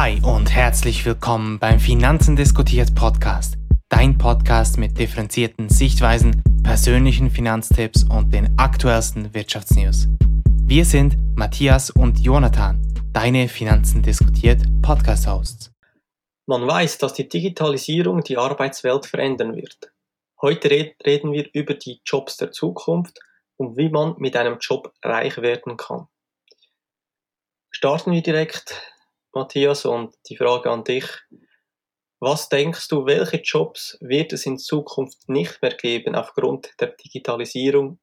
Hi und herzlich willkommen beim Finanzen diskutiert Podcast. Dein Podcast mit differenzierten Sichtweisen, persönlichen Finanztipps und den aktuellsten Wirtschaftsnews. Wir sind Matthias und Jonathan, deine Finanzen diskutiert Podcast-Hosts. Man weiß, dass die Digitalisierung die Arbeitswelt verändern wird. Heute reden wir über die Jobs der Zukunft und wie man mit einem Job reich werden kann. Starten wir direkt, Matthias, und die Frage an dich. Was denkst du, welche Jobs wird es in Zukunft nicht mehr geben aufgrund der Digitalisierung?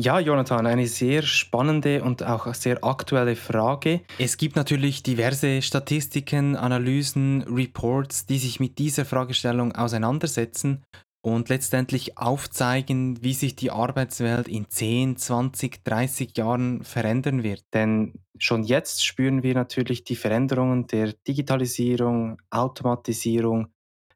Ja, Jonathan, eine sehr spannende und auch sehr aktuelle Frage. Es gibt natürlich diverse Statistiken, Analysen, Reports, die sich mit dieser Fragestellung auseinandersetzen und letztendlich aufzeigen, wie sich die Arbeitswelt in 10, 20, 30 Jahren verändern wird. Denn schon jetzt spüren wir natürlich die Veränderungen der Digitalisierung, Automatisierung.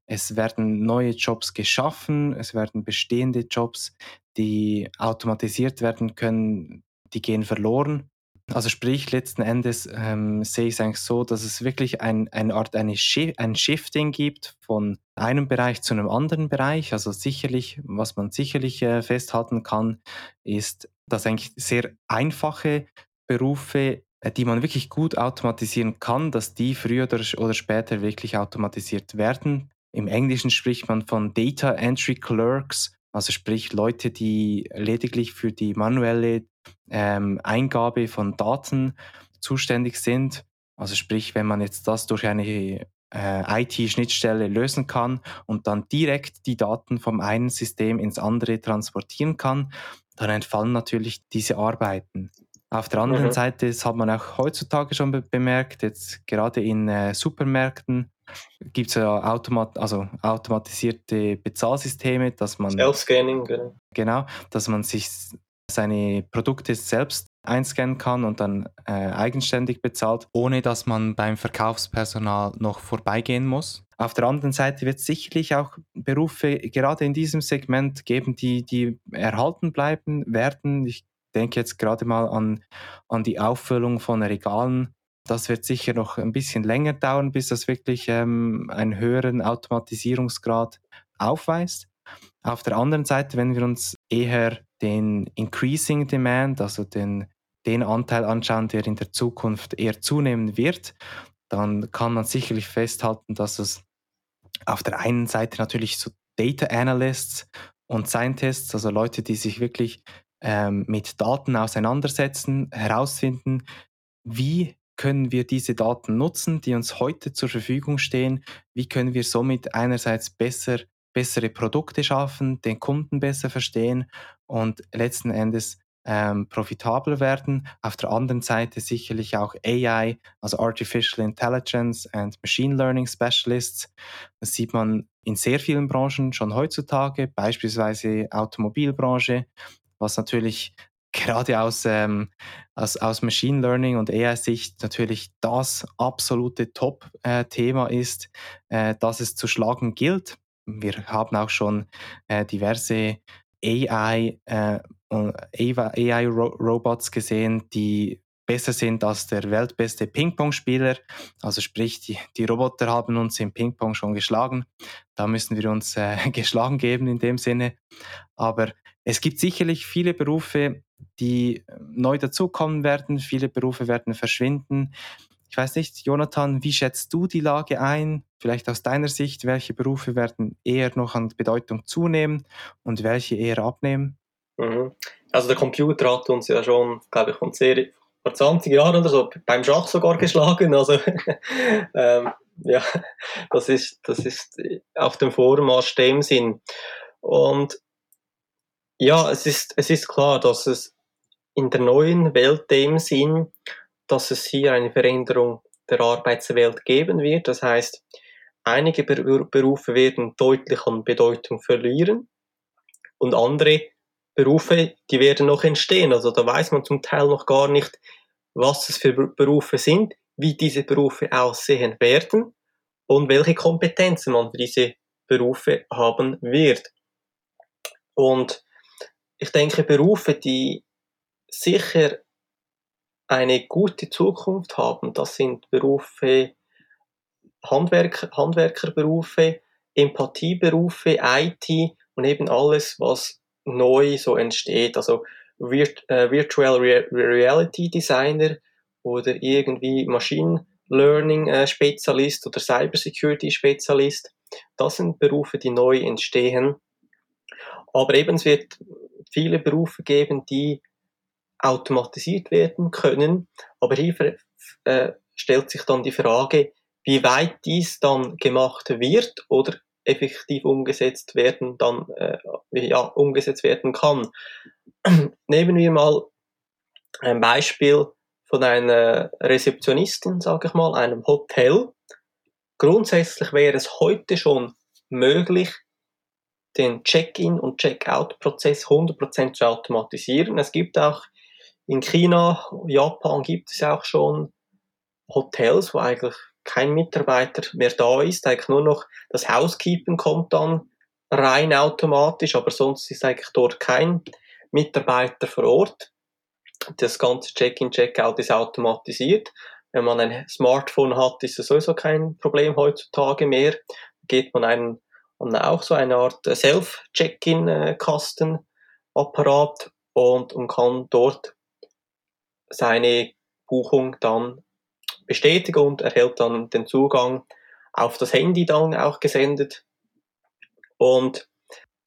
Es werden neue Jobs geschaffen, es werden bestehende Jobs, die automatisiert werden können, die gehen verloren. Also sprich, letzten Endes ähm, sehe ich es eigentlich so, dass es wirklich ein, eine Art eine Sh ein Shifting gibt von einem Bereich zu einem anderen Bereich. Also sicherlich, was man sicherlich äh, festhalten kann, ist, dass eigentlich sehr einfache Berufe, äh, die man wirklich gut automatisieren kann, dass die früher oder, oder später wirklich automatisiert werden. Im Englischen spricht man von Data Entry Clerks, also sprich Leute, die lediglich für die manuelle ähm, Eingabe von Daten zuständig sind. Also sprich, wenn man jetzt das durch eine äh, IT-Schnittstelle lösen kann und dann direkt die Daten vom einen System ins andere transportieren kann, dann entfallen natürlich diese Arbeiten. Auf der anderen mhm. Seite, das hat man auch heutzutage schon be bemerkt, jetzt gerade in äh, Supermärkten gibt es ja automat also automatisierte Bezahlsysteme, dass man Self-Scanning, genau. genau, dass man sich seine Produkte selbst einscannen kann und dann äh, eigenständig bezahlt, ohne dass man beim Verkaufspersonal noch vorbeigehen muss. Auf der anderen Seite wird es sicherlich auch Berufe gerade in diesem Segment geben, die, die erhalten bleiben werden. Ich denke jetzt gerade mal an, an die Auffüllung von Regalen. Das wird sicher noch ein bisschen länger dauern, bis das wirklich ähm, einen höheren Automatisierungsgrad aufweist. Auf der anderen Seite, wenn wir uns eher den Increasing Demand, also den, den Anteil anschauen, der in der Zukunft eher zunehmen wird, dann kann man sicherlich festhalten, dass es auf der einen Seite natürlich so Data Analysts und Scientists, also Leute, die sich wirklich ähm, mit Daten auseinandersetzen, herausfinden, wie können wir diese Daten nutzen, die uns heute zur Verfügung stehen, wie können wir somit einerseits besser bessere Produkte schaffen, den Kunden besser verstehen und letzten Endes ähm, profitabel werden. Auf der anderen Seite sicherlich auch AI, also Artificial Intelligence and Machine Learning Specialists. Das sieht man in sehr vielen Branchen schon heutzutage, beispielsweise Automobilbranche, was natürlich gerade aus, ähm, aus, aus Machine Learning und AI-Sicht natürlich das absolute Top-Thema äh, ist, äh, das es zu schlagen gilt wir haben auch schon äh, diverse AI, äh, AI-Robots gesehen, die besser sind als der weltbeste Ping-Pong-Spieler. Also sprich, die, die Roboter haben uns im Ping-Pong schon geschlagen. Da müssen wir uns äh, geschlagen geben in dem Sinne. Aber es gibt sicherlich viele Berufe, die neu dazukommen werden. Viele Berufe werden verschwinden. Ich weiß nicht, Jonathan, wie schätzt du die Lage ein? Vielleicht aus deiner Sicht, welche Berufe werden eher noch an Bedeutung zunehmen und welche eher abnehmen? Mhm. Also der Computer hat uns ja schon, glaube ich, vor 20 Jahren oder so beim Schach sogar geschlagen. Also ähm, ja, das ist, das ist auf dem Vormarsch dem Sinn. Und ja, es ist, es ist klar, dass es in der neuen Welt dem Sinn dass es hier eine Veränderung der Arbeitswelt geben wird. Das heißt, einige Berufe werden deutlich an Bedeutung verlieren und andere Berufe, die werden noch entstehen. Also da weiß man zum Teil noch gar nicht, was es für Berufe sind, wie diese Berufe aussehen werden und welche Kompetenzen man für diese Berufe haben wird. Und ich denke, Berufe, die sicher eine gute Zukunft haben. Das sind Berufe Handwerk, Handwerkerberufe, Empathieberufe, IT und eben alles, was neu so entsteht. Also Virt äh, Virtual Re Reality Designer oder irgendwie Machine Learning äh, Spezialist oder Cybersecurity Spezialist. Das sind Berufe, die neu entstehen. Aber eben es wird viele Berufe geben, die automatisiert werden können. Aber hier äh, stellt sich dann die Frage, wie weit dies dann gemacht wird oder effektiv umgesetzt werden dann äh, ja, umgesetzt werden kann. Nehmen wir mal ein Beispiel von einer Rezeptionistin, sage ich mal, einem Hotel. Grundsätzlich wäre es heute schon möglich, den Check-in und Check-out-Prozess 100% zu automatisieren. Es gibt auch in China, Japan gibt es auch schon Hotels, wo eigentlich kein Mitarbeiter mehr da ist, eigentlich nur noch das Housekeeping kommt dann rein automatisch, aber sonst ist eigentlich dort kein Mitarbeiter vor Ort. Das ganze Check-in, Check-out ist automatisiert. Wenn man ein Smartphone hat, ist es sowieso kein Problem heutzutage mehr. Geht man einen, auch so eine Art Self-Check-in-Kastenapparat und, und kann dort seine Buchung dann bestätigen und erhält dann den Zugang auf das Handy dann auch gesendet. Und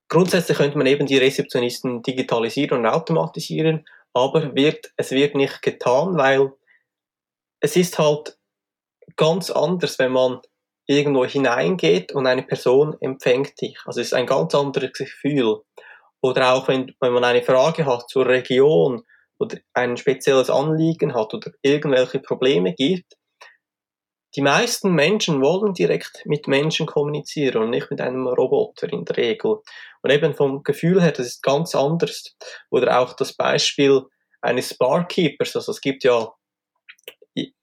grundsätzlich könnte man eben die Rezeptionisten digitalisieren und automatisieren, aber wird, es wird nicht getan, weil es ist halt ganz anders, wenn man irgendwo hineingeht und eine Person empfängt dich. Also es ist ein ganz anderes Gefühl. Oder auch wenn, wenn man eine Frage hat zur Region oder ein spezielles Anliegen hat oder irgendwelche Probleme gibt, die meisten Menschen wollen direkt mit Menschen kommunizieren und nicht mit einem Roboter in der Regel. Und eben vom Gefühl her, das ist ganz anders. Oder auch das Beispiel eines Barkeepers. Also es gibt ja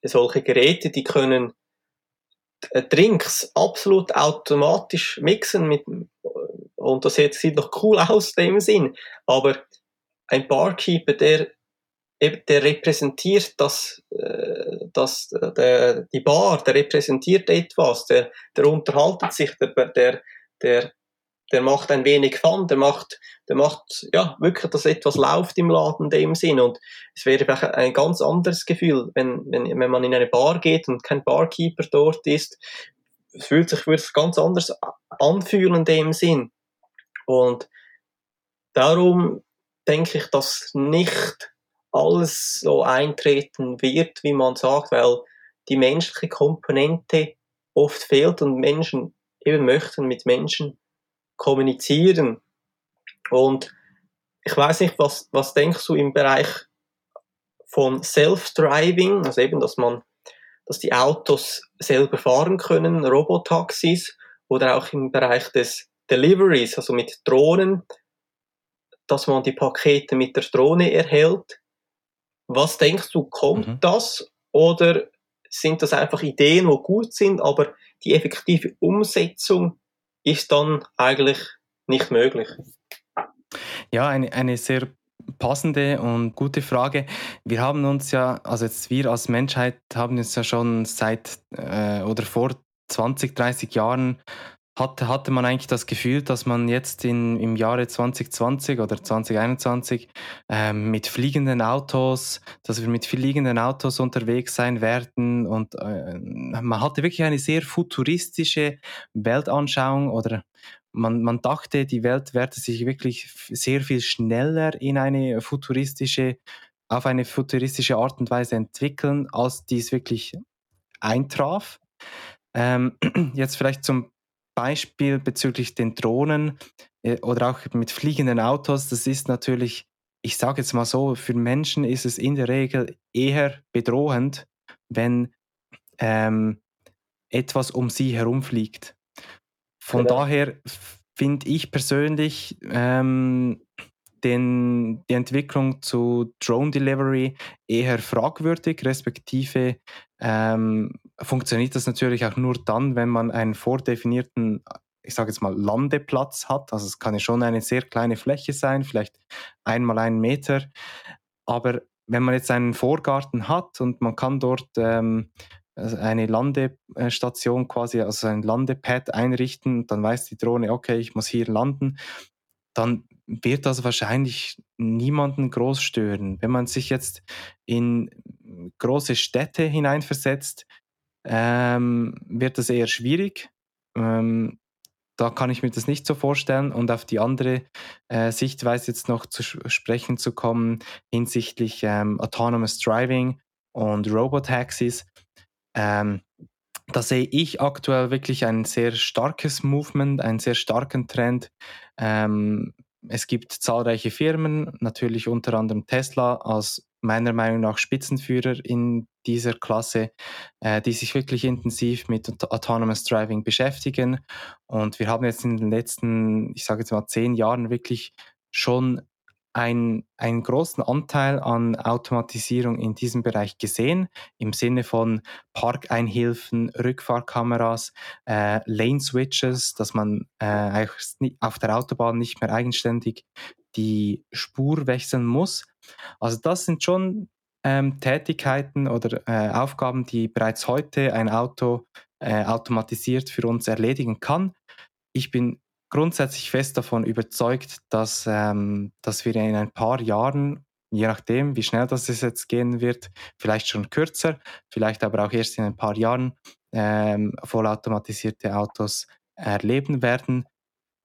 solche Geräte, die können äh, Drinks absolut automatisch mixen mit, und das sieht noch cool aus in dem Sinn. Aber ein Barkeeper, der der repräsentiert das, äh, das, der, die Bar, der repräsentiert etwas, der, der unterhaltet sich, der, der, der, der macht ein wenig Fun, der macht, der macht, ja, wirklich, dass etwas läuft im Laden in dem Sinn. Und es wäre ein ganz anderes Gefühl, wenn, wenn, wenn man in eine Bar geht und kein Barkeeper dort ist. Es fühlt sich, würde es ganz anders anfühlen in dem Sinn. Und darum denke ich, dass nicht alles so eintreten wird, wie man sagt, weil die menschliche Komponente oft fehlt und Menschen eben möchten mit Menschen kommunizieren. Und ich weiß nicht, was, was denkst du im Bereich von Self-Driving, also eben, dass man, dass die Autos selber fahren können, Robotaxis oder auch im Bereich des Deliveries, also mit Drohnen, dass man die Pakete mit der Drohne erhält. Was denkst du, kommt mhm. das oder sind das einfach Ideen, die gut sind, aber die effektive Umsetzung ist dann eigentlich nicht möglich? Ja, eine, eine sehr passende und gute Frage. Wir haben uns ja, also jetzt wir als Menschheit haben uns ja schon seit äh, oder vor 20, 30 Jahren hatte, hatte man eigentlich das Gefühl, dass man jetzt in, im Jahre 2020 oder 2021 ähm, mit fliegenden Autos, dass wir mit fliegenden Autos unterwegs sein werden und äh, man hatte wirklich eine sehr futuristische Weltanschauung oder man, man dachte, die Welt werde sich wirklich sehr viel schneller in eine futuristische, auf eine futuristische Art und Weise entwickeln, als dies wirklich eintraf. Ähm, jetzt vielleicht zum Beispiel bezüglich den Drohnen äh, oder auch mit fliegenden Autos, das ist natürlich, ich sage jetzt mal so, für Menschen ist es in der Regel eher bedrohend, wenn ähm, etwas um sie herumfliegt. Von genau. daher finde ich persönlich ähm, den, die Entwicklung zu Drone Delivery eher fragwürdig, respektive ähm, funktioniert das natürlich auch nur dann, wenn man einen vordefinierten, ich sage jetzt mal, Landeplatz hat. Also es kann ja schon eine sehr kleine Fläche sein, vielleicht einmal einen Meter. Aber wenn man jetzt einen Vorgarten hat und man kann dort ähm, also eine Landestation quasi, also ein Landepad einrichten, dann weiß die Drohne, okay, ich muss hier landen, dann wird das wahrscheinlich niemanden groß stören. Wenn man sich jetzt in große Städte hineinversetzt, ähm, wird das eher schwierig. Ähm, da kann ich mir das nicht so vorstellen. Und auf die andere äh, Sichtweise jetzt noch zu sprechen zu kommen hinsichtlich ähm, Autonomous Driving und Robotaxis. Ähm, da sehe ich aktuell wirklich ein sehr starkes Movement, einen sehr starken Trend. Ähm, es gibt zahlreiche Firmen, natürlich unter anderem Tesla als meiner Meinung nach Spitzenführer in dieser Klasse, äh, die sich wirklich intensiv mit Autonomous Driving beschäftigen. Und wir haben jetzt in den letzten, ich sage jetzt mal, zehn Jahren wirklich schon ein, einen großen Anteil an Automatisierung in diesem Bereich gesehen, im Sinne von Parkeinhilfen, Rückfahrkameras, äh, Lane Switches, dass man äh, auf der Autobahn nicht mehr eigenständig die Spur wechseln muss. Also das sind schon ähm, Tätigkeiten oder äh, Aufgaben, die bereits heute ein Auto äh, automatisiert für uns erledigen kann. Ich bin grundsätzlich fest davon überzeugt, dass, ähm, dass wir in ein paar Jahren, je nachdem, wie schnell das jetzt gehen wird, vielleicht schon kürzer, vielleicht aber auch erst in ein paar Jahren, ähm, vollautomatisierte Autos erleben werden.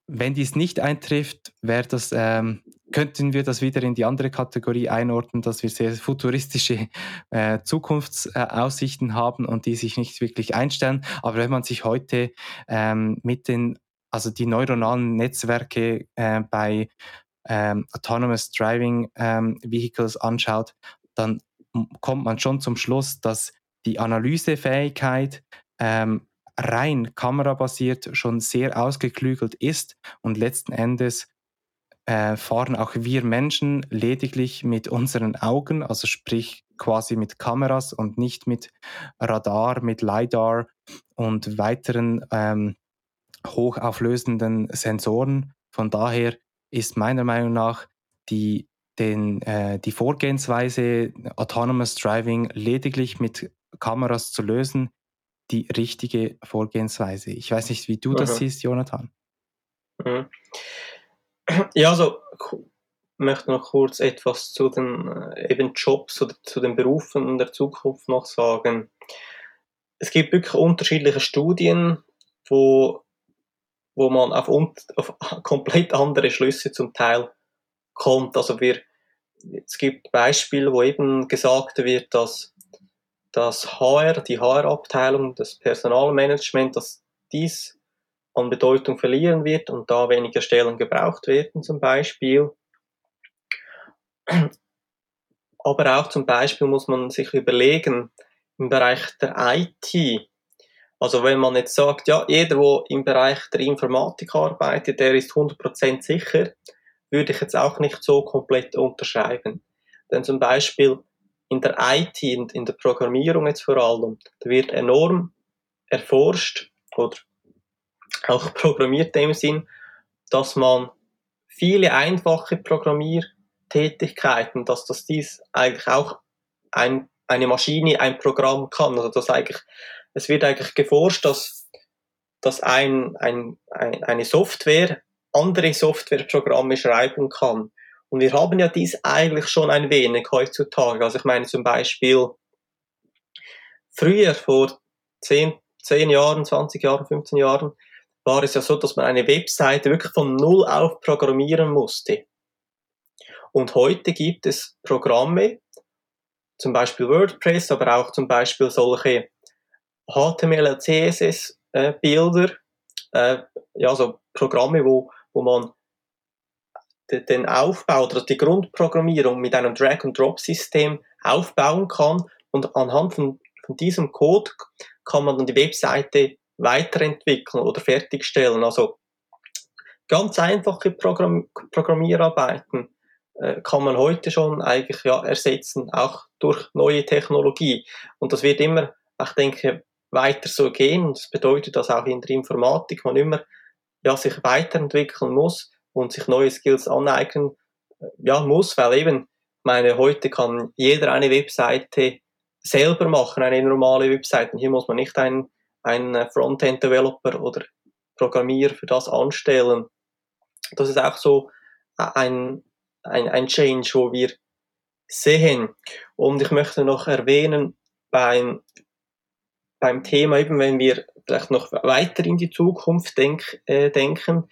Wenn dies nicht eintrifft, das, ähm, könnten wir das wieder in die andere Kategorie einordnen, dass wir sehr futuristische äh, Zukunftsaussichten haben und die sich nicht wirklich einstellen. Aber wenn man sich heute ähm, mit den, also die neuronalen Netzwerke äh, bei ähm, Autonomous Driving ähm, Vehicles anschaut, dann kommt man schon zum Schluss, dass die Analysefähigkeit ähm, rein kamerabasiert schon sehr ausgeklügelt ist und letzten Endes äh, fahren auch wir Menschen lediglich mit unseren Augen, also sprich quasi mit Kameras und nicht mit Radar, mit LiDAR und weiteren ähm, hochauflösenden Sensoren. Von daher ist meiner Meinung nach die, den, äh, die Vorgehensweise Autonomous Driving lediglich mit Kameras zu lösen, die richtige Vorgehensweise. Ich weiß nicht, wie du das mhm. siehst, Jonathan. Mhm. Ja, also ich möchte noch kurz etwas zu den äh, eben Jobs oder zu den Berufen der Zukunft noch sagen. Es gibt wirklich unterschiedliche Studien, wo, wo man auf, auf komplett andere Schlüsse zum Teil kommt. Also wir, es gibt Beispiele, wo eben gesagt wird, dass das HR, die HR-Abteilung, das Personalmanagement, dass dies an Bedeutung verlieren wird und da weniger Stellen gebraucht werden zum Beispiel. Aber auch zum Beispiel muss man sich überlegen, im Bereich der IT, also wenn man jetzt sagt, ja, jeder, der im Bereich der Informatik arbeitet, der ist 100% sicher, würde ich jetzt auch nicht so komplett unterschreiben. Denn zum Beispiel in der IT, in, in der Programmierung jetzt vor allem, da wird enorm erforscht oder auch programmiert in dem Sinn, dass man viele einfache Programmiertätigkeiten, dass das dies eigentlich auch ein, eine Maschine, ein Programm kann. Also das eigentlich, es wird eigentlich geforscht, dass, dass ein, ein, ein, eine Software andere Softwareprogramme schreiben kann. Und wir haben ja dies eigentlich schon ein wenig heutzutage. Also ich meine zum Beispiel früher, vor 10, 10 Jahren, 20 Jahren, 15 Jahren, war es ja so, dass man eine Webseite wirklich von Null auf programmieren musste. Und heute gibt es Programme, zum Beispiel WordPress, aber auch zum Beispiel solche HTML, CSS äh, äh, ja, so Programme, wo, wo man den Aufbau oder die Grundprogrammierung mit einem Drag-and-Drop-System aufbauen kann und anhand von, von diesem Code kann man dann die Webseite weiterentwickeln oder fertigstellen. Also ganz einfache Programm Programmierarbeiten äh, kann man heute schon eigentlich ja ersetzen, auch durch neue Technologie. Und das wird immer, ich denke, weiter so gehen. Und das bedeutet, dass auch in der Informatik man immer ja, sich weiterentwickeln muss und sich neue Skills aneignen ja, muss, weil eben, meine, heute kann jeder eine Webseite selber machen, eine normale Website. Und hier muss man nicht einen, einen Frontend-Developer oder Programmierer für das anstellen. Das ist auch so ein, ein, ein Change, wo wir sehen. Und ich möchte noch erwähnen, beim, beim Thema, eben wenn wir vielleicht noch weiter in die Zukunft denk, äh, denken,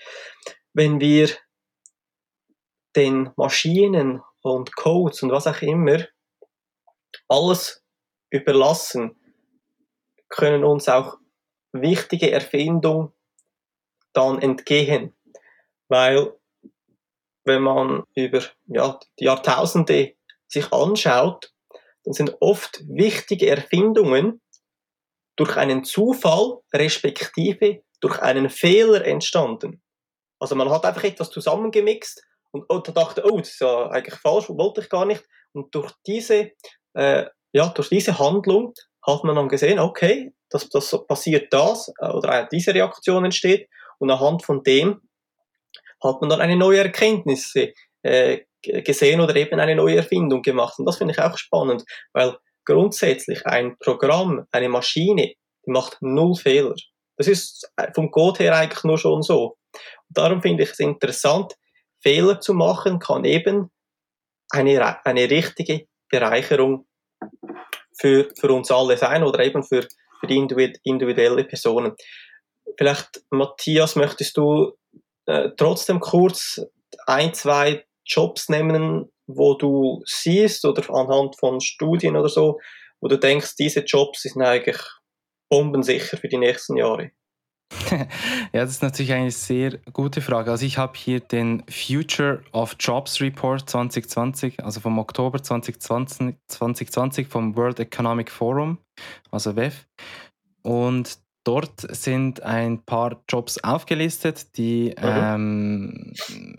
wenn wir den Maschinen und Codes und was auch immer alles überlassen, können uns auch wichtige Erfindungen dann entgehen. Weil wenn man über ja, die Jahrtausende sich anschaut, dann sind oft wichtige Erfindungen durch einen Zufall respektive durch einen Fehler entstanden. Also man hat einfach etwas zusammengemixt und oh, da dachte, oh, das ist ja eigentlich falsch, wollte ich gar nicht. Und durch diese, äh, ja, durch diese Handlung hat man dann gesehen, okay, das, das passiert das äh, oder diese Reaktion entsteht und anhand von dem hat man dann eine neue Erkenntnis äh, gesehen oder eben eine neue Erfindung gemacht. Und das finde ich auch spannend, weil grundsätzlich ein Programm, eine Maschine, die macht null Fehler. Das ist vom Code her eigentlich nur schon so. Und darum finde ich es interessant, Fehler zu machen, kann eben eine, eine richtige Bereicherung für, für uns alle sein oder eben für, für individuelle Personen. Vielleicht, Matthias, möchtest du äh, trotzdem kurz ein, zwei Jobs nehmen, wo du siehst oder anhand von Studien oder so, wo du denkst, diese Jobs sind eigentlich bombensicher für die nächsten Jahre? ja, das ist natürlich eine sehr gute Frage. Also ich habe hier den Future of Jobs Report 2020, also vom Oktober 2020, 2020 vom World Economic Forum, also WEF. Und Dort sind ein paar Jobs aufgelistet, die ähm,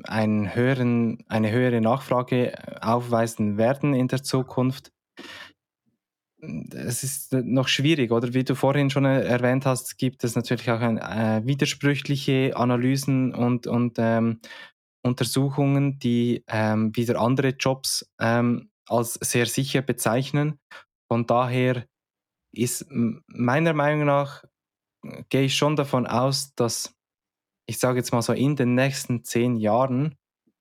einen höheren, eine höhere Nachfrage aufweisen werden in der Zukunft. Es ist noch schwierig, oder wie du vorhin schon erwähnt hast, gibt es natürlich auch ein, äh, widersprüchliche Analysen und, und ähm, Untersuchungen, die ähm, wieder andere Jobs ähm, als sehr sicher bezeichnen. Von daher ist meiner Meinung nach gehe ich schon davon aus, dass ich sage jetzt mal so in den nächsten zehn Jahren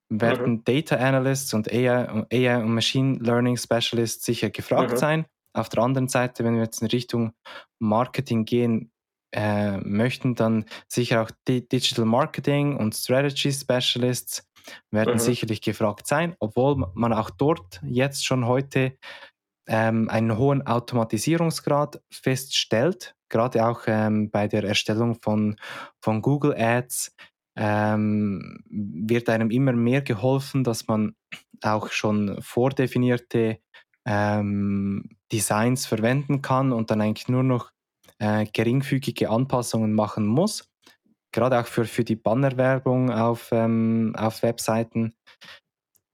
werden mhm. Data Analysts und AI, AI, und Machine Learning Specialists sicher gefragt mhm. sein. Auf der anderen Seite, wenn wir jetzt in Richtung Marketing gehen äh, möchten, dann sicher auch Digital Marketing und Strategy Specialists werden mhm. sicherlich gefragt sein, obwohl man auch dort jetzt schon heute ähm, einen hohen Automatisierungsgrad feststellt gerade auch ähm, bei der Erstellung von, von Google Ads ähm, wird einem immer mehr geholfen, dass man auch schon vordefinierte ähm, Designs verwenden kann und dann eigentlich nur noch äh, geringfügige Anpassungen machen muss. Gerade auch für, für die Bannerwerbung auf, ähm, auf Webseiten.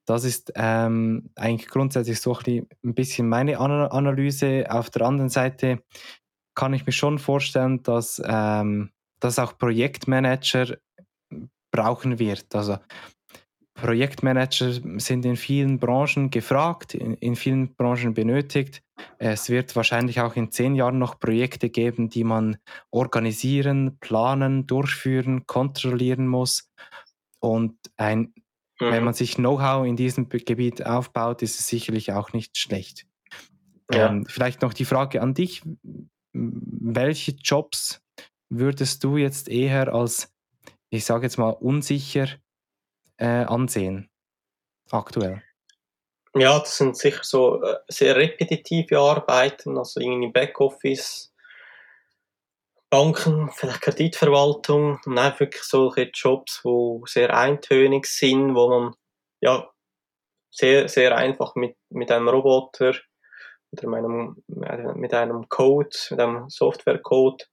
Das ist ähm, eigentlich grundsätzlich so ein bisschen meine Analyse. Auf der anderen Seite kann ich mir schon vorstellen, dass ähm, das auch Projektmanager brauchen wird. Also Projektmanager sind in vielen Branchen gefragt, in, in, vielen Branchen benötigt. Es wird wahrscheinlich auch in zehn Jahren noch Projekte geben, die man organisieren, planen, durchführen, kontrollieren muss. Und ein, mhm. wenn man sich Know-how in diesem Gebiet aufbaut, ist es sicherlich auch nicht schlecht. Ja. Ähm, vielleicht noch die Frage an dich welche Jobs würdest du jetzt eher als, ich sage jetzt mal, unsicher äh, ansehen, aktuell? Ja, das sind sicher so äh, sehr repetitive Arbeiten, also irgendwie Backoffice, Banken, vielleicht Kreditverwaltung und einfach wirklich solche Jobs, wo sehr eintönig sind, wo man ja sehr, sehr einfach mit, mit einem Roboter oder meinem, mit einem Code, mit einem Softwarecode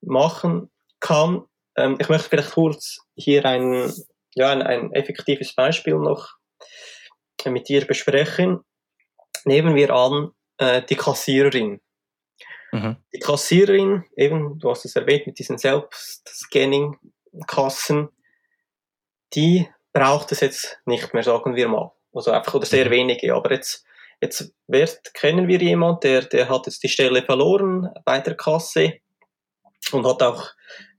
machen kann. Ähm, ich möchte vielleicht kurz hier ein, ja, ein, ein effektives Beispiel noch mit dir besprechen. Nehmen wir an, äh, die Kassiererin. Mhm. Die Kassiererin, eben, du hast es erwähnt, mit diesen Selbstscanning-Kassen, die braucht es jetzt nicht mehr, sagen wir mal. Also einfach, oder sehr mhm. wenige. Aber jetzt jetzt wird, kennen wir jemanden, der, der hat jetzt die Stelle verloren bei der Kasse und hat auch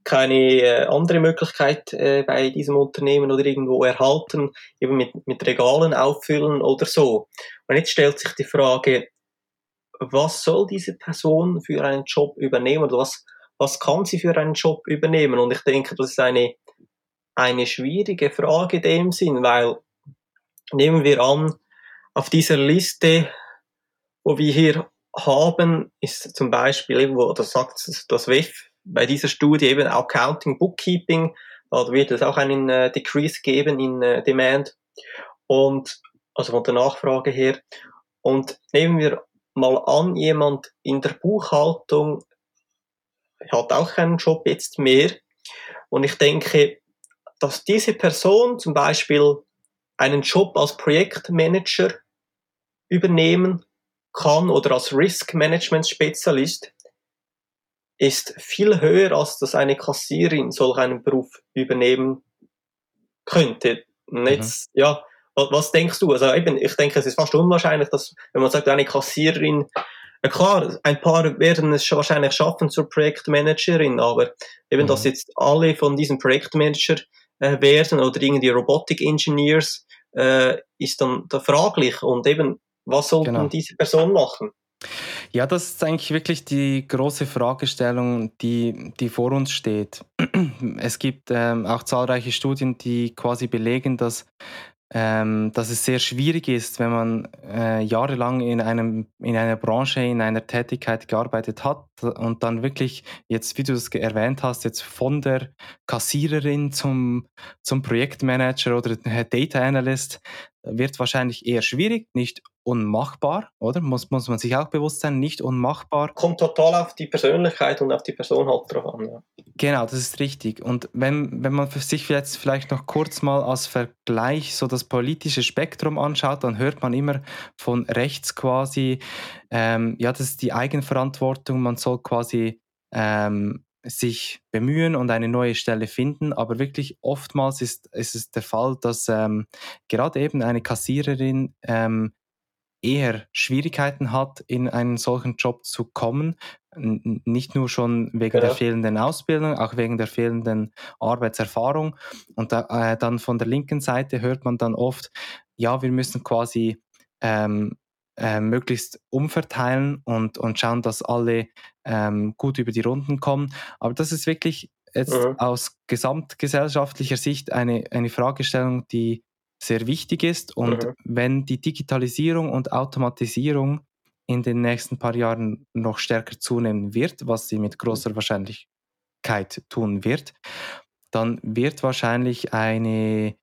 keine äh, andere Möglichkeit äh, bei diesem Unternehmen oder irgendwo erhalten, eben mit, mit Regalen auffüllen oder so. Und jetzt stellt sich die Frage, was soll diese Person für einen Job übernehmen oder was, was kann sie für einen Job übernehmen? Und ich denke, das ist eine, eine schwierige Frage in dem Sinn, weil nehmen wir an, auf dieser Liste, wo wir hier haben, ist zum Beispiel irgendwo, das sagt das WEF, bei dieser Studie eben Accounting, Bookkeeping, da wird es auch einen äh, Decrease geben in äh, Demand und also von der Nachfrage her. Und nehmen wir mal an, jemand in der Buchhaltung hat auch keinen Job jetzt mehr. Und ich denke, dass diese Person zum Beispiel einen Job als Projektmanager übernehmen kann oder als Risk Management Spezialist, ist viel höher, als dass eine Kassierin solch einen Beruf übernehmen könnte. Und jetzt, mhm. ja, was, was, denkst du? Also eben, ich denke, es ist fast unwahrscheinlich, dass, wenn man sagt, eine Kassiererin, ja klar, ein paar werden es wahrscheinlich schaffen zur Projektmanagerin, aber eben, mhm. dass jetzt alle von diesen Projektmanager äh, werden oder irgendwie Robotic Engineers, äh, ist dann da fraglich. Und eben, was sollten genau. diese Person machen? Ja, das ist eigentlich wirklich die große Fragestellung, die, die vor uns steht. Es gibt ähm, auch zahlreiche Studien, die quasi belegen, dass ähm, dass es sehr schwierig ist, wenn man äh, jahrelang in, einem, in einer Branche, in einer Tätigkeit gearbeitet hat und dann wirklich jetzt, wie du es erwähnt hast, jetzt von der Kassiererin zum, zum Projektmanager oder Data Analyst wird wahrscheinlich eher schwierig, nicht unmachbar, oder? Muss, muss man sich auch bewusst sein, nicht unmachbar. Kommt total auf die Persönlichkeit und auf die Person halt drauf an. Ja. Genau, das ist richtig. Und wenn, wenn man sich jetzt vielleicht noch kurz mal als Vergleich so das politische Spektrum anschaut, dann hört man immer von rechts quasi, ähm, ja, das ist die Eigenverantwortung, man soll quasi ähm, sich bemühen und eine neue Stelle finden, aber wirklich oftmals ist, ist es der Fall, dass ähm, gerade eben eine Kassiererin ähm, eher Schwierigkeiten hat, in einen solchen Job zu kommen. Nicht nur schon wegen ja. der fehlenden Ausbildung, auch wegen der fehlenden Arbeitserfahrung. Und da, äh, dann von der linken Seite hört man dann oft, ja, wir müssen quasi ähm, äh, möglichst umverteilen und, und schauen, dass alle ähm, gut über die Runden kommen. Aber das ist wirklich jetzt mhm. aus gesamtgesellschaftlicher Sicht eine, eine Fragestellung, die sehr wichtig ist. Und mhm. wenn die Digitalisierung und Automatisierung in den nächsten paar Jahren noch stärker zunehmen wird, was sie mit großer Wahrscheinlichkeit tun wird, dann wird wahrscheinlich eine,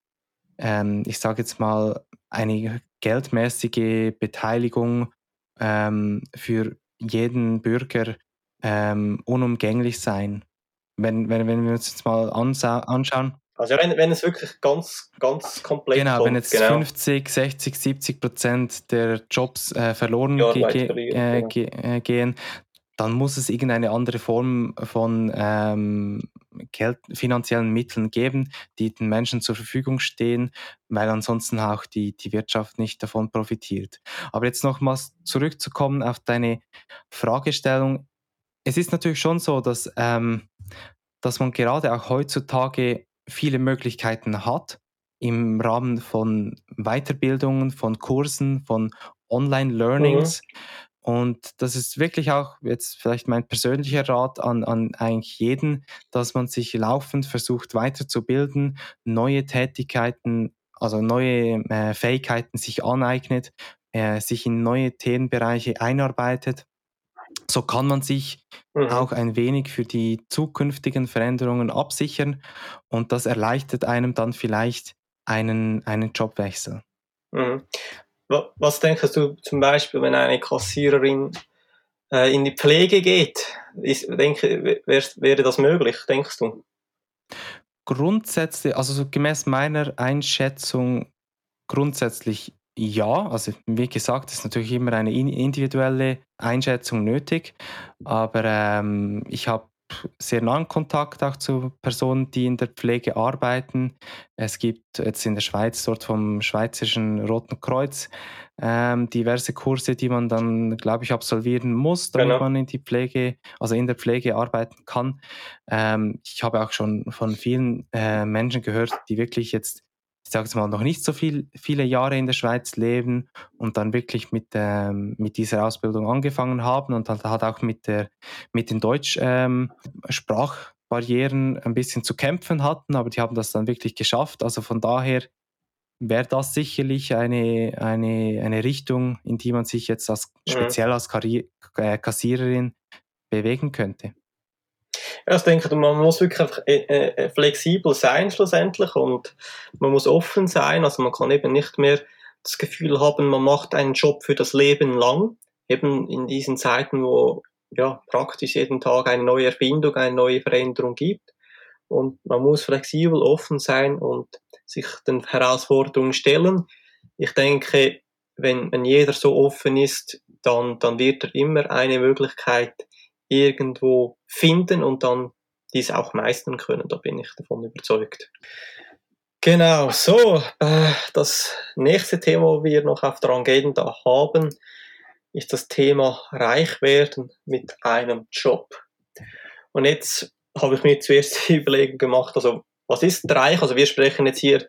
ähm, ich sage jetzt mal, eine geldmäßige Beteiligung ähm, für jeden Bürger ähm, unumgänglich sein. Wenn, wenn, wenn wir uns jetzt mal anschauen. Also wenn, wenn es wirklich ganz, ganz komplett Genau, kommt, wenn jetzt genau. 50, 60, 70 Prozent der Jobs äh, verloren ge äh, ge äh, gehen, dann muss es irgendeine andere Form von ähm, Geld, finanziellen Mitteln geben, die den Menschen zur Verfügung stehen, weil ansonsten auch die, die Wirtschaft nicht davon profitiert. Aber jetzt nochmals zurückzukommen auf deine Fragestellung. Es ist natürlich schon so, dass, ähm, dass man gerade auch heutzutage viele Möglichkeiten hat im Rahmen von Weiterbildungen, von Kursen, von Online-Learnings. Mhm. Und das ist wirklich auch jetzt vielleicht mein persönlicher Rat an, an eigentlich jeden, dass man sich laufend versucht weiterzubilden, neue Tätigkeiten, also neue äh, Fähigkeiten sich aneignet, äh, sich in neue Themenbereiche einarbeitet. So kann man sich mhm. auch ein wenig für die zukünftigen Veränderungen absichern und das erleichtert einem dann vielleicht einen, einen Jobwechsel. Mhm. Was denkst du zum Beispiel, wenn eine Kassiererin äh, in die Pflege geht? Ist, wär, wäre das möglich, denkst du? Grundsätzlich, also so gemäß meiner Einschätzung, grundsätzlich ja. Also wie gesagt, ist natürlich immer eine individuelle Einschätzung nötig, aber ähm, ich habe sehr nahen Kontakt auch zu Personen, die in der Pflege arbeiten. Es gibt jetzt in der Schweiz dort vom Schweizerischen Roten Kreuz ähm, diverse Kurse, die man dann, glaube ich, absolvieren muss, damit genau. man in die Pflege, also in der Pflege arbeiten kann. Ähm, ich habe auch schon von vielen äh, Menschen gehört, die wirklich jetzt ich sage es mal, noch nicht so viel, viele Jahre in der Schweiz leben und dann wirklich mit, ähm, mit dieser Ausbildung angefangen haben und halt, halt auch mit, der, mit den Deutsch-Sprachbarrieren ähm, ein bisschen zu kämpfen hatten, aber die haben das dann wirklich geschafft. Also von daher wäre das sicherlich eine, eine, eine Richtung, in die man sich jetzt als, speziell als Karri äh, Kassiererin bewegen könnte. Ja, ich denke, man muss wirklich einfach äh, äh, flexibel sein schlussendlich und man muss offen sein. Also man kann eben nicht mehr das Gefühl haben, man macht einen Job für das Leben lang. Eben in diesen Zeiten, wo ja praktisch jeden Tag eine neue Erfindung, eine neue Veränderung gibt. Und man muss flexibel, offen sein und sich den Herausforderungen stellen. Ich denke, wenn, wenn jeder so offen ist, dann, dann wird er immer eine Möglichkeit irgendwo finden und dann dies auch meistern können. Da bin ich davon überzeugt. Genau, so, äh, das nächste Thema, wo wir noch auf der Agenda haben, ist das Thema Reich werden mit einem Job. Und jetzt habe ich mir zuerst die Überlegung gemacht, also was ist reich? Also wir sprechen jetzt hier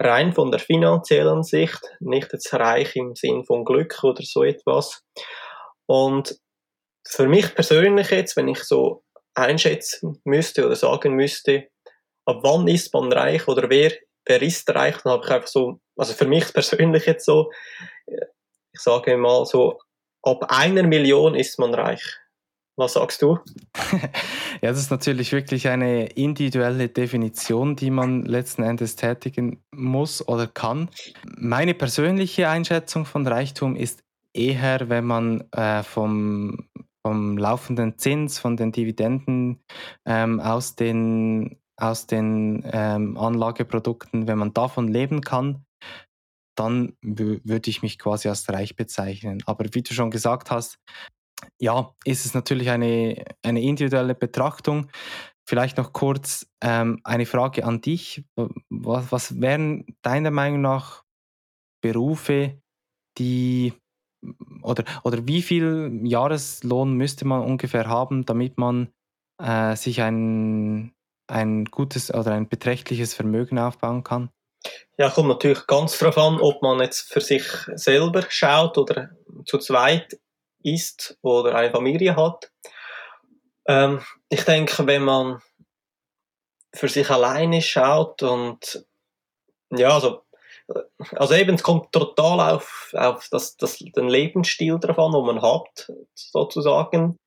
rein von der finanziellen Sicht, nicht jetzt reich im Sinn von Glück oder so etwas. Und für mich persönlich jetzt, wenn ich so einschätzen müsste oder sagen müsste, ab wann ist man reich oder wer, wer ist reich, dann habe ich einfach so, also für mich persönlich jetzt so, ich sage mal so, ab einer Million ist man reich. Was sagst du? ja, das ist natürlich wirklich eine individuelle Definition, die man letzten Endes tätigen muss oder kann. Meine persönliche Einschätzung von Reichtum ist eher, wenn man äh, vom vom laufenden Zins, von den Dividenden ähm, aus den, aus den ähm, Anlageprodukten, wenn man davon leben kann, dann würde ich mich quasi als reich bezeichnen. Aber wie du schon gesagt hast, ja, ist es natürlich eine, eine individuelle Betrachtung. Vielleicht noch kurz ähm, eine Frage an dich. Was, was wären deiner Meinung nach Berufe, die oder, oder wie viel Jahreslohn müsste man ungefähr haben, damit man äh, sich ein, ein gutes oder ein beträchtliches Vermögen aufbauen kann? Ja, kommt natürlich ganz darauf an, ob man jetzt für sich selber schaut oder zu zweit ist oder eine Familie hat. Ähm, ich denke, wenn man für sich alleine schaut und ja, also also eben, es kommt total auf, auf das, das, den Lebensstil drauf an, den man hat, sozusagen.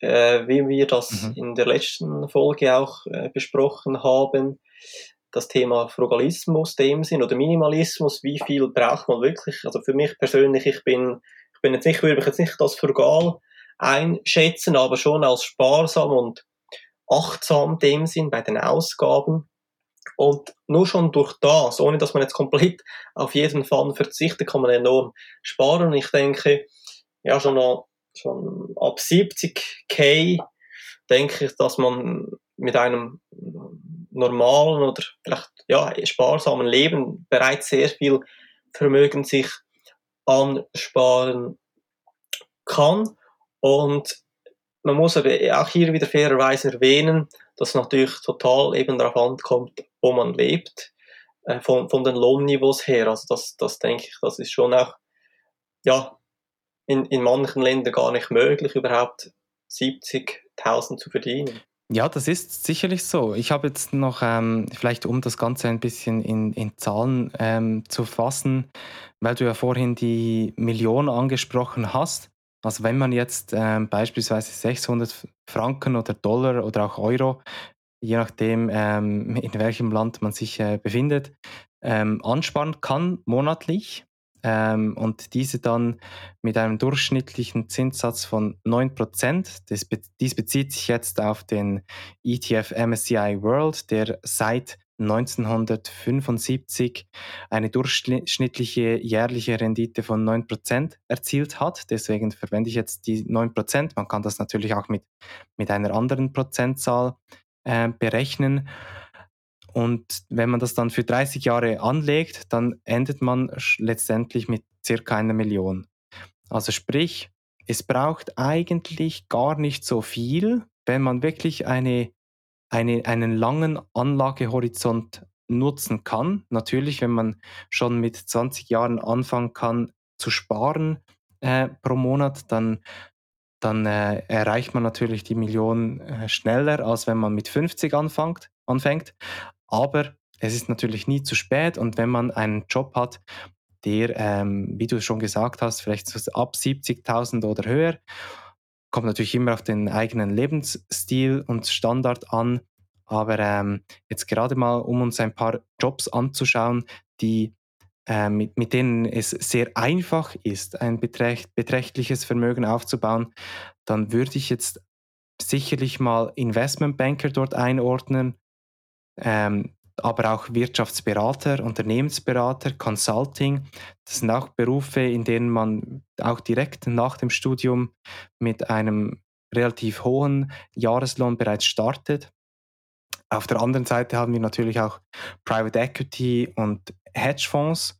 Äh, wie wir das mhm. in der letzten Folge auch äh, besprochen haben. Das Thema Frugalismus, dem Sinn, oder Minimalismus, wie viel braucht man wirklich? Also für mich persönlich, ich bin, ich bin jetzt nicht, würde mich jetzt nicht als frugal einschätzen, aber schon als sparsam und achtsam dem Sinn bei den Ausgaben. Und nur schon durch das, ohne dass man jetzt komplett auf jeden Fall verzichtet, kann man enorm sparen. Und ich denke, ja, schon, noch, schon ab 70k denke ich, dass man mit einem normalen oder vielleicht ja, sparsamen Leben bereits sehr viel Vermögen sich ansparen kann. Und man muss aber auch hier wieder fairerweise erwähnen, dass natürlich total eben darauf ankommt, wo man lebt, äh, von, von den Lohnniveaus her. Also das, das denke ich, das ist schon auch, ja, in, in manchen Ländern gar nicht möglich, überhaupt 70.000 zu verdienen. Ja, das ist sicherlich so. Ich habe jetzt noch, ähm, vielleicht um das Ganze ein bisschen in, in Zahlen ähm, zu fassen, weil du ja vorhin die Millionen angesprochen hast. Also wenn man jetzt ähm, beispielsweise 600 Franken oder Dollar oder auch Euro, je nachdem ähm, in welchem Land man sich äh, befindet, ähm, ansparen kann monatlich ähm, und diese dann mit einem durchschnittlichen Zinssatz von 9%, das be dies bezieht sich jetzt auf den ETF MSCI World, der seit 1975 eine durchschnittliche jährliche Rendite von 9% erzielt hat. Deswegen verwende ich jetzt die 9%. Man kann das natürlich auch mit, mit einer anderen Prozentzahl äh, berechnen. Und wenn man das dann für 30 Jahre anlegt, dann endet man letztendlich mit circa einer Million. Also sprich, es braucht eigentlich gar nicht so viel, wenn man wirklich eine, eine, einen langen Anlagehorizont nutzen kann. Natürlich, wenn man schon mit 20 Jahren anfangen kann zu sparen äh, pro Monat, dann, dann äh, erreicht man natürlich die Million äh, schneller, als wenn man mit 50 anfängt, anfängt. Aber es ist natürlich nie zu spät und wenn man einen Job hat, der, ähm, wie du schon gesagt hast, vielleicht so ab 70.000 oder höher, kommt natürlich immer auf den eigenen Lebensstil und Standard an. Aber ähm, jetzt gerade mal, um uns ein paar Jobs anzuschauen, die äh, mit, mit denen es sehr einfach ist, ein beträcht, beträchtliches Vermögen aufzubauen, dann würde ich jetzt sicherlich mal Investmentbanker dort einordnen, ähm, aber auch Wirtschaftsberater, Unternehmensberater, Consulting. Das sind auch Berufe, in denen man auch direkt nach dem Studium mit einem relativ hohen Jahreslohn bereits startet. Auf der anderen Seite haben wir natürlich auch Private Equity und Hedgefonds,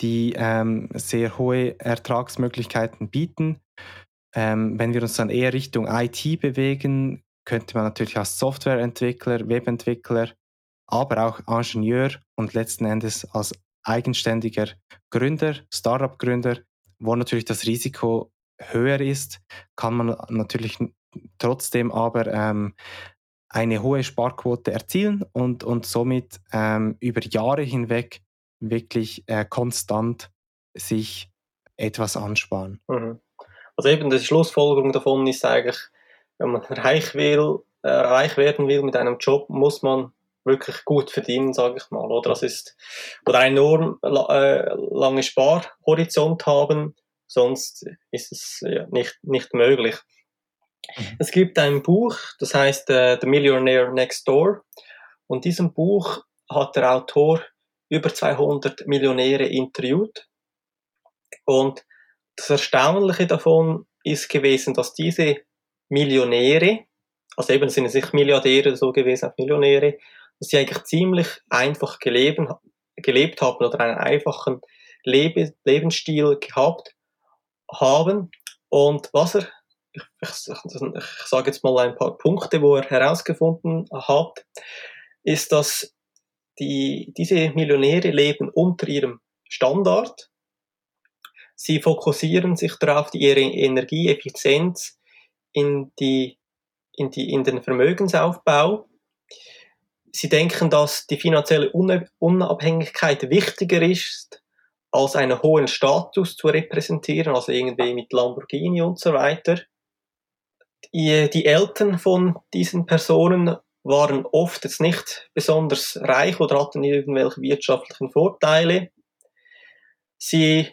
die ähm, sehr hohe Ertragsmöglichkeiten bieten. Ähm, wenn wir uns dann eher Richtung IT bewegen, könnte man natürlich als Softwareentwickler, Webentwickler aber auch Ingenieur und letzten Endes als eigenständiger Gründer, Startup-Gründer, wo natürlich das Risiko höher ist, kann man natürlich trotzdem aber ähm, eine hohe Sparquote erzielen und, und somit ähm, über Jahre hinweg wirklich äh, konstant sich etwas ansparen. Mhm. Also eben die Schlussfolgerung davon ist eigentlich, wenn man reich will, äh, reich werden will mit einem Job, muss man wirklich gut verdienen, sage ich mal. Oder das ist oder einen enorm äh, lange Sparhorizont haben, sonst ist es ja, nicht, nicht möglich. Mhm. Es gibt ein Buch, das heißt äh, The Millionaire Next Door. Und in diesem Buch hat der Autor über 200 Millionäre interviewt. Und das Erstaunliche davon ist gewesen, dass diese Millionäre, also eben sind es nicht Milliardäre so gewesen, auch Millionäre, dass sie eigentlich ziemlich einfach geleben, gelebt haben oder einen einfachen Lebe, Lebensstil gehabt haben. Und was er, ich, ich, ich sage jetzt mal ein paar Punkte, wo er herausgefunden hat, ist, dass die, diese Millionäre leben unter ihrem Standard. Sie fokussieren sich darauf, ihre Energieeffizienz in, die, in, die, in den Vermögensaufbau Sie denken, dass die finanzielle Unabhängigkeit wichtiger ist, als einen hohen Status zu repräsentieren, also irgendwie mit Lamborghini und so weiter. Die, die Eltern von diesen Personen waren oft jetzt nicht besonders reich oder hatten irgendwelche wirtschaftlichen Vorteile. Sie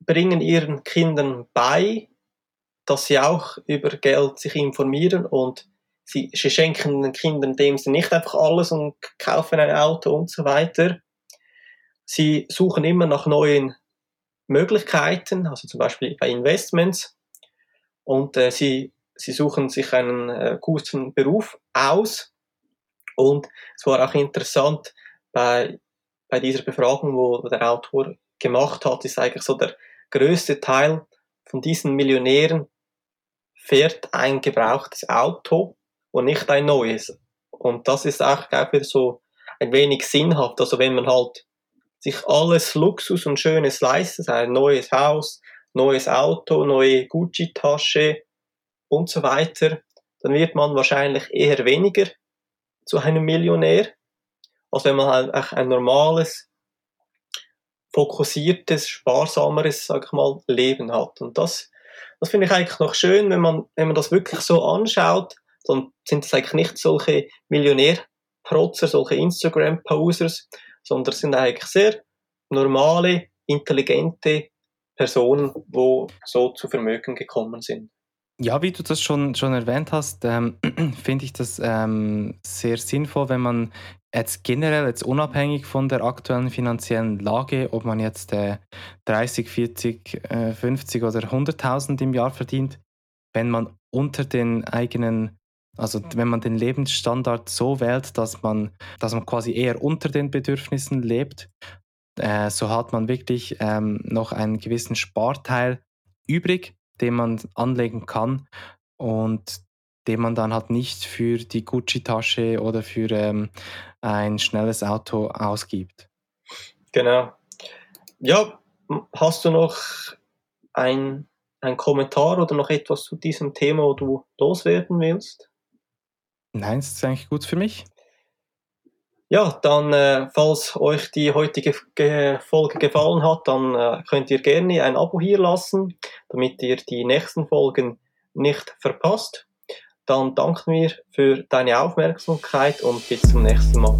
bringen ihren Kindern bei, dass sie auch über Geld sich informieren und sie, schenken den Kindern dem sie nicht einfach alles und kaufen ein Auto und so weiter. Sie suchen immer nach neuen Möglichkeiten, also zum Beispiel bei Investments. Und äh, sie, sie suchen sich einen äh, guten Beruf aus. Und es war auch interessant bei, bei dieser Befragung, wo der Autor gemacht hat, ist eigentlich so der größte Teil von diesen Millionären fährt ein gebrauchtes Auto und nicht ein neues. Und das ist auch, glaube ich, so ein wenig sinnhaft. Also wenn man halt sich alles Luxus und Schönes leistet, ein neues Haus, neues Auto, neue Gucci-Tasche und so weiter, dann wird man wahrscheinlich eher weniger zu einem Millionär, als wenn man halt ein normales, fokussiertes, sparsameres, sag ich mal, Leben hat. Und das, das finde ich eigentlich noch schön, wenn man, wenn man das wirklich so anschaut, dann sind es eigentlich nicht solche Millionärprotzer, solche Instagram-Posers, sondern es sind eigentlich sehr normale, intelligente Personen, die so zu Vermögen gekommen sind. Ja, wie du das schon, schon erwähnt hast, ähm, finde ich das ähm, sehr sinnvoll, wenn man jetzt generell, jetzt unabhängig von der aktuellen finanziellen Lage, ob man jetzt äh, 30, 40, äh, 50 oder 100.000 im Jahr verdient, wenn man unter den eigenen Also wenn man den Lebensstandard so wählt, dass man, dass man quasi eher unter den Bedürfnissen lebt, äh, so hat man wirklich ähm, noch einen gewissen Sparteil übrig, den man anlegen kann und den man dann halt nicht für die Gucci-Tasche oder für ähm, ein schnelles Auto ausgibt. Genau. Ja, hast du noch ein, ein Kommentar oder noch etwas zu diesem Thema, wo du loswerden willst? Nein, es ist eigentlich gut für mich. Ja, dann, äh, falls euch die heutige Folge gefallen hat, dann äh, könnt ihr gerne ein Abo hier lassen, damit ihr die nächsten Folgen nicht verpasst. Dann danken wir für deine Aufmerksamkeit und bis zum nächsten Mal.